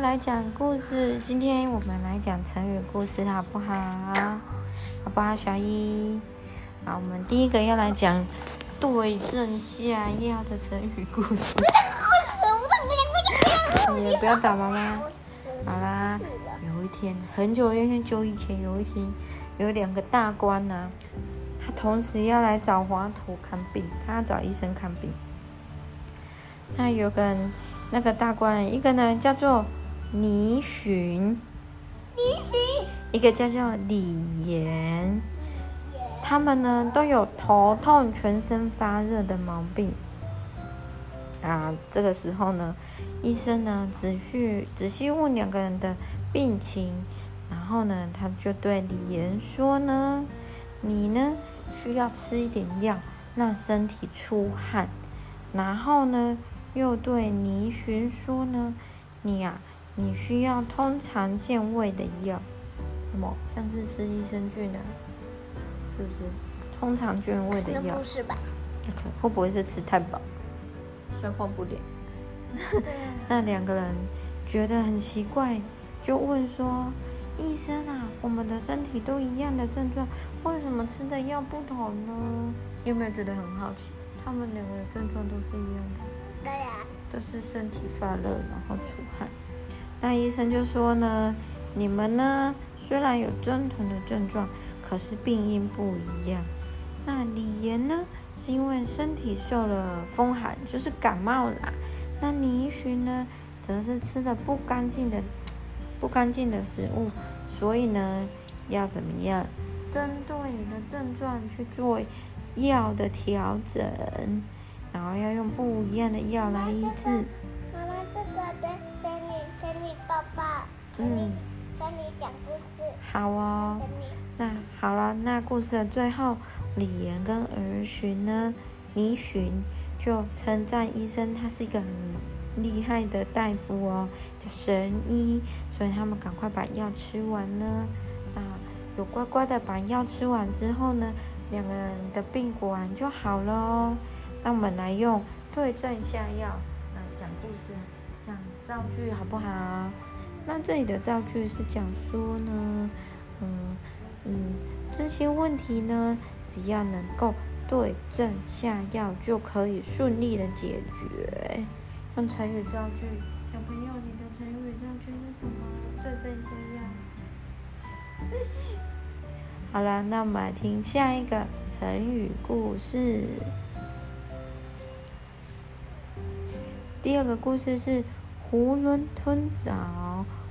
要来讲故事。今天我们来讲成语故事，好不好？好不好，小一？好，我们第一个要来讲对症下药的成语故事。你不要打妈妈。好啦，有一天，很久很久以前，有一天，有两个大官呐，他同时要来找华佗看病，他要找医生看病。那有个人。那个大官，一个呢叫做倪寻，倪寻，一个叫做李岩，他们呢都有头痛、全身发热的毛病。啊，这个时候呢，医生呢仔细仔细问两个人的病情，然后呢，他就对李岩说呢：“你呢需要吃一点药，让身体出汗，然后呢。”又对倪寻说呢：“你呀，你需要通常健胃的药，什么？像是吃益生菌的，是不是？通常健胃的药？不是吧？会不会是吃太饱，消化不良？那两个人觉得很奇怪，就问说：医生啊，我们的身体都一样的症状，为什么吃的药不同呢？有没有觉得很好奇？他们两个的症状都是一样的。”对呀，都是身体发热，然后出汗。那医生就说呢，你们呢虽然有相同的症状，可是病因不一样。那李岩呢是因为身体受了风寒，就是感冒啦。那倪寻呢，则是吃的不干净的、不干净的食物，所以呢要怎么样，针对你的症状去做药的调整。然后要用不一样的药来医治。嗯。跟你讲故事。好哦。那好了，那故事的最后，李岩跟儿寻呢，倪寻就称赞医生，他是一个很厉害的大夫哦，叫神医。所以他们赶快把药吃完呢。啊，有乖乖的把药吃完之后呢，两个人的病果然就好了哦。那我们来用对症下药来讲故事，讲造句好不好？那这里的造句是讲说呢，嗯嗯，这些问题呢，只要能够对症下药，就可以顺利的解决。用成语造句，小朋友，你的成语造句是什么？对症下药。好了，那我们来听下一个成语故事。第二个故事是“囫囵吞枣”。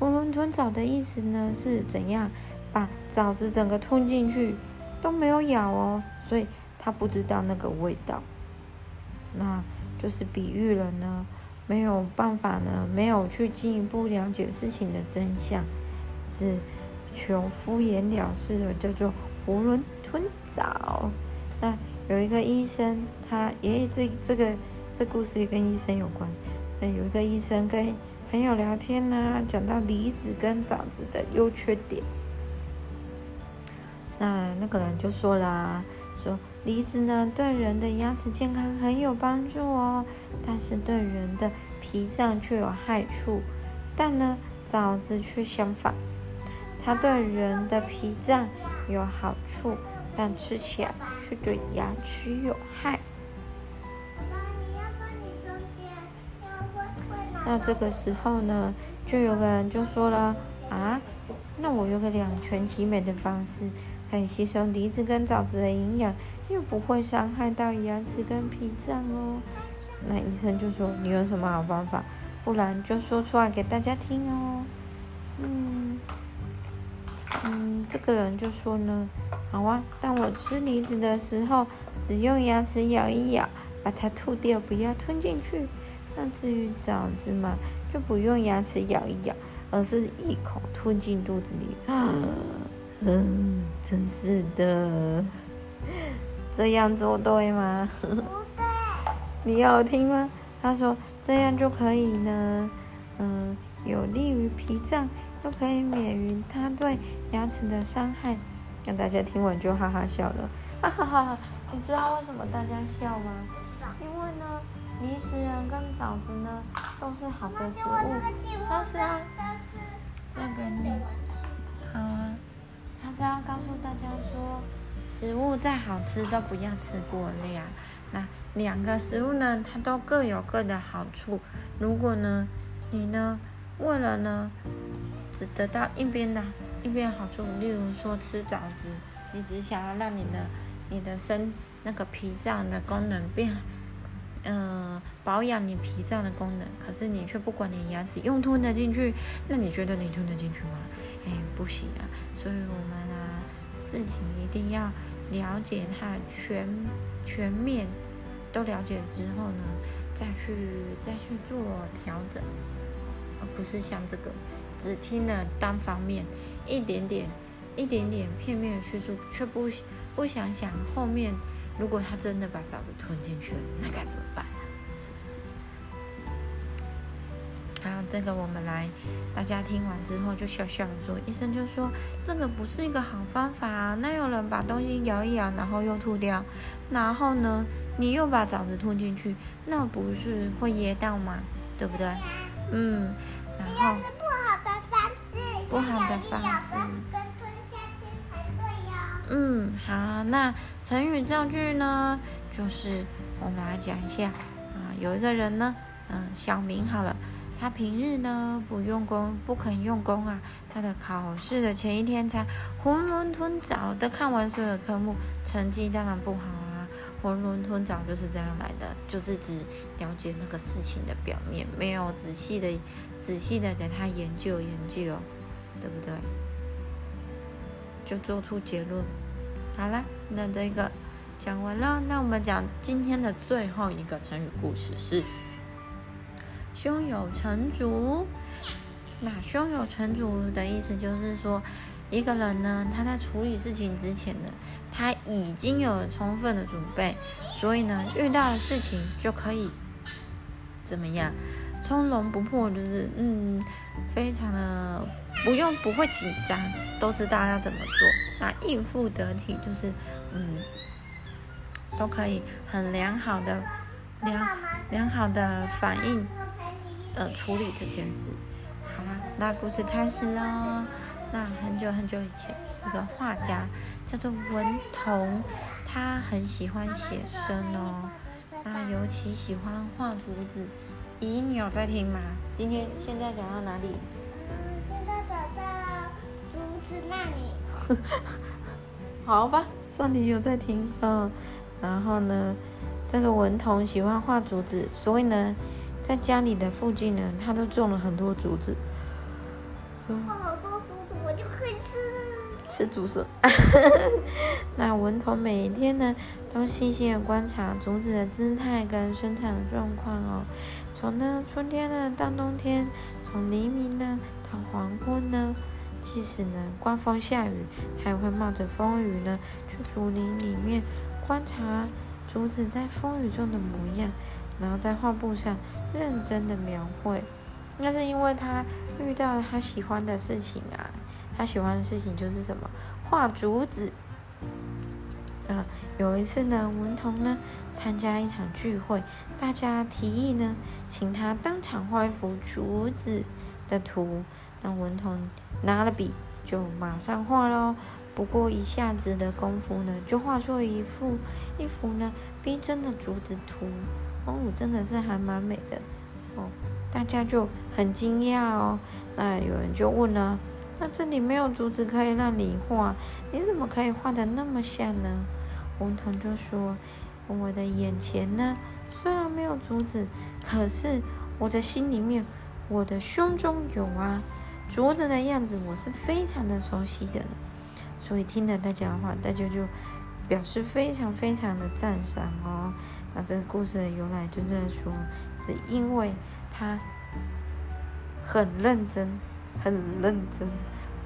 囫囵吞枣的意思呢是怎样？把枣子整个吞进去都没有咬哦，所以他不知道那个味道。那就是比喻了呢，没有办法呢，没有去进一步了解事情的真相，只求敷衍了事的，叫做“囫囵吞枣”。那有一个医生，他爷爷这这个。这故事也跟医生有关。那有一个医生跟朋友聊天呢，讲到梨子跟枣子的优缺点。那那个人就说啦，说梨子呢对人的牙齿健康很有帮助哦，但是对人的脾脏却有害处。但呢枣子却相反，它对人的脾脏有好处，但吃起来却对牙齿有害。那这个时候呢，就有个人就说了啊，那我有个两全其美的方式，可以吸收梨子跟枣子的营养，又不会伤害到牙齿跟脾脏哦。那医生就说你有什么好方法？不然就说出来给大家听哦。嗯嗯，这个人就说呢，好啊，当我吃梨子的时候，只用牙齿咬一咬，把它吐掉，不要吞进去。那至于枣子嘛，就不用牙齿咬一咬，而是一口吞进肚子里。嗯，真是的，这样做对吗？不对。你要听吗？他说这样就可以呢，嗯，有利于脾脏，又可以免于它对牙齿的伤害。让大家听完就哈哈笑了。哈哈哈！你知道为什么大家笑吗？因为呢。梨子跟枣子呢，都是好的食物，但是啊，那个呢，好啊，他是要告诉大家说，食物再好吃都不要吃过量。那两个食物呢，它都各有各的好处。如果呢，你呢，为了呢，只得到一边的一边好处，例如说吃枣子，你只想要让你的你的身那个脾脏的功能变，呃，保养你脾脏的功能，可是你却不管你牙齿用吞得进去，那你觉得你吞得进去吗？哎，不行啊！所以我们啊，事情一定要了解它全全面，都了解之后呢，再去再去做调整，而不是像这个只听了单方面一点点一点点片面的叙述，却不不想想后面。如果他真的把枣子吞进去了，那该怎么办呢？是不是？好，这个我们来，大家听完之后就笑笑说，医生就说这个不是一个好方法啊。那有人把东西咬一咬，然后又吐掉，然后呢，你又把枣子吞进去，那不是会噎到吗？对不对？嗯，然后是不好的方式，不好的方好，那成语造句呢，就是我们来讲一下啊，有一个人呢，嗯，小明好了，他平日呢不用功，不肯用功啊，他的考试的前一天才囫囵吞枣的看完所有科目，成绩当然不好啊，囫囵吞枣就是这样来的，就是只了解那个事情的表面，没有仔细的、仔细的给他研究研究，对不对？就做出结论。好了，那这个讲完了，那我们讲今天的最后一个成语故事是“胸有成竹”。那“胸有成竹”的意思就是说，一个人呢，他在处理事情之前呢，他已经有了充分的准备，所以呢，遇到的事情就可以怎么样？从容不迫，就是嗯，非常的不用不会紧张，都知道要怎么做。那应付得体，就是嗯，都可以很良好的良良好的反应呃处理这件事。好啦，那故事开始喽。那很久很久以前，一个画家叫做文同，他很喜欢写生哦，那尤其喜欢画竹子。咦，你有在听吗？今天现在讲到哪里？嗯，现在讲到竹子那里。好吧，算你有在听。嗯，然后呢，这个文童喜欢画竹子，所以呢，在家里的附近呢，他都种了很多竹子。画好多竹子，我就可以吃吃竹笋。那文童每天呢，都细心的观察竹子的姿态跟生产的状况哦。从呢春天呢到冬天，从黎明呢到黄昏呢，即使呢刮风下雨，他也会冒着风雨呢去竹林里面观察竹子在风雨中的模样，然后在画布上认真的描绘。那是因为他遇到了他喜欢的事情啊，他喜欢的事情就是什么？画竹子。啊，有一次呢，文童呢参加一场聚会，大家提议呢，请他当场画一幅竹子的图。那文童拿了笔就马上画喽。不过一下子的功夫呢，就画出一幅一幅呢逼真的竹子图。哦，真的是还蛮美的哦，大家就很惊讶哦。那有人就问了，那这里没有竹子可以让你画，你怎么可以画的那么像呢？文童就说：“我的眼前呢，虽然没有竹子，可是我的心里面，我的胸中有啊，竹子的样子我是非常的熟悉的。所以听了大家的话，大家就表示非常非常的赞赏哦。那这个故事的由来就是在说，是因为他很认真，很认真。”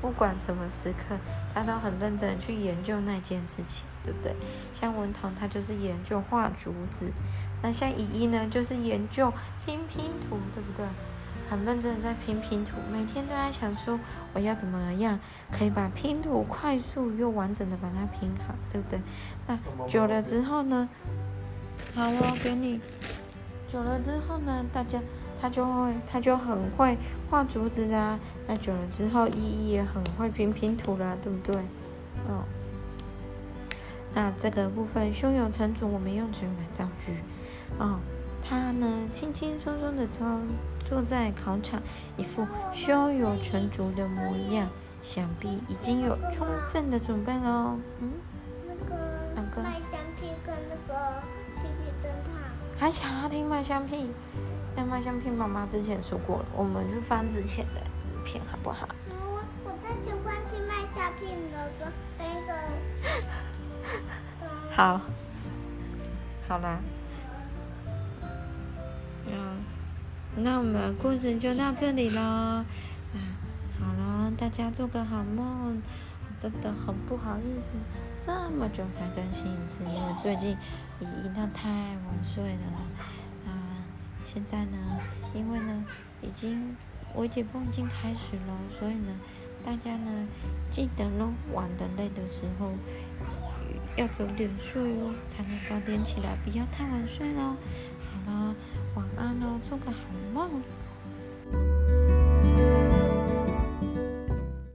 不管什么时刻，他都很认真去研究那件事情，对不对？像文彤，他就是研究画竹子；那像依依呢，就是研究拼拼图，对不对？很认真的在拼拼图，每天都在想说，我要怎么样可以把拼图快速又完整的把它拼好，对不对？那久了之后呢？好了，给你。久了之后呢，大家他就会他就很会画竹子啦。那久了之后，依依也很会拼拼图啦，对不对？哦。那这个部分胸有成竹，我们用成语来造句。哦，他呢轻轻松松的从坐在考场，一副胸有成竹的模样，想必已经有充分的准备了哦。嗯，那个麦香屁跟那个屁屁侦探，还想要听麦香屁？但麦香屁妈妈之前说过了，我们就翻之前的片好不好？我我最喜欢听麦香屁那个那个。好，好啦，那我们故事就到这里喽。啊，好了，大家做个好梦。真的很不好意思，这么久才更新一次，因为最近已经到太晚睡了。啊，现在呢，因为呢，已经我解封已经开始了，所以呢，大家呢，记得喽，玩的累的时候。要早点睡哦，才能早点起来，不要太晚睡喽。好了，晚安喽，做个好梦梦。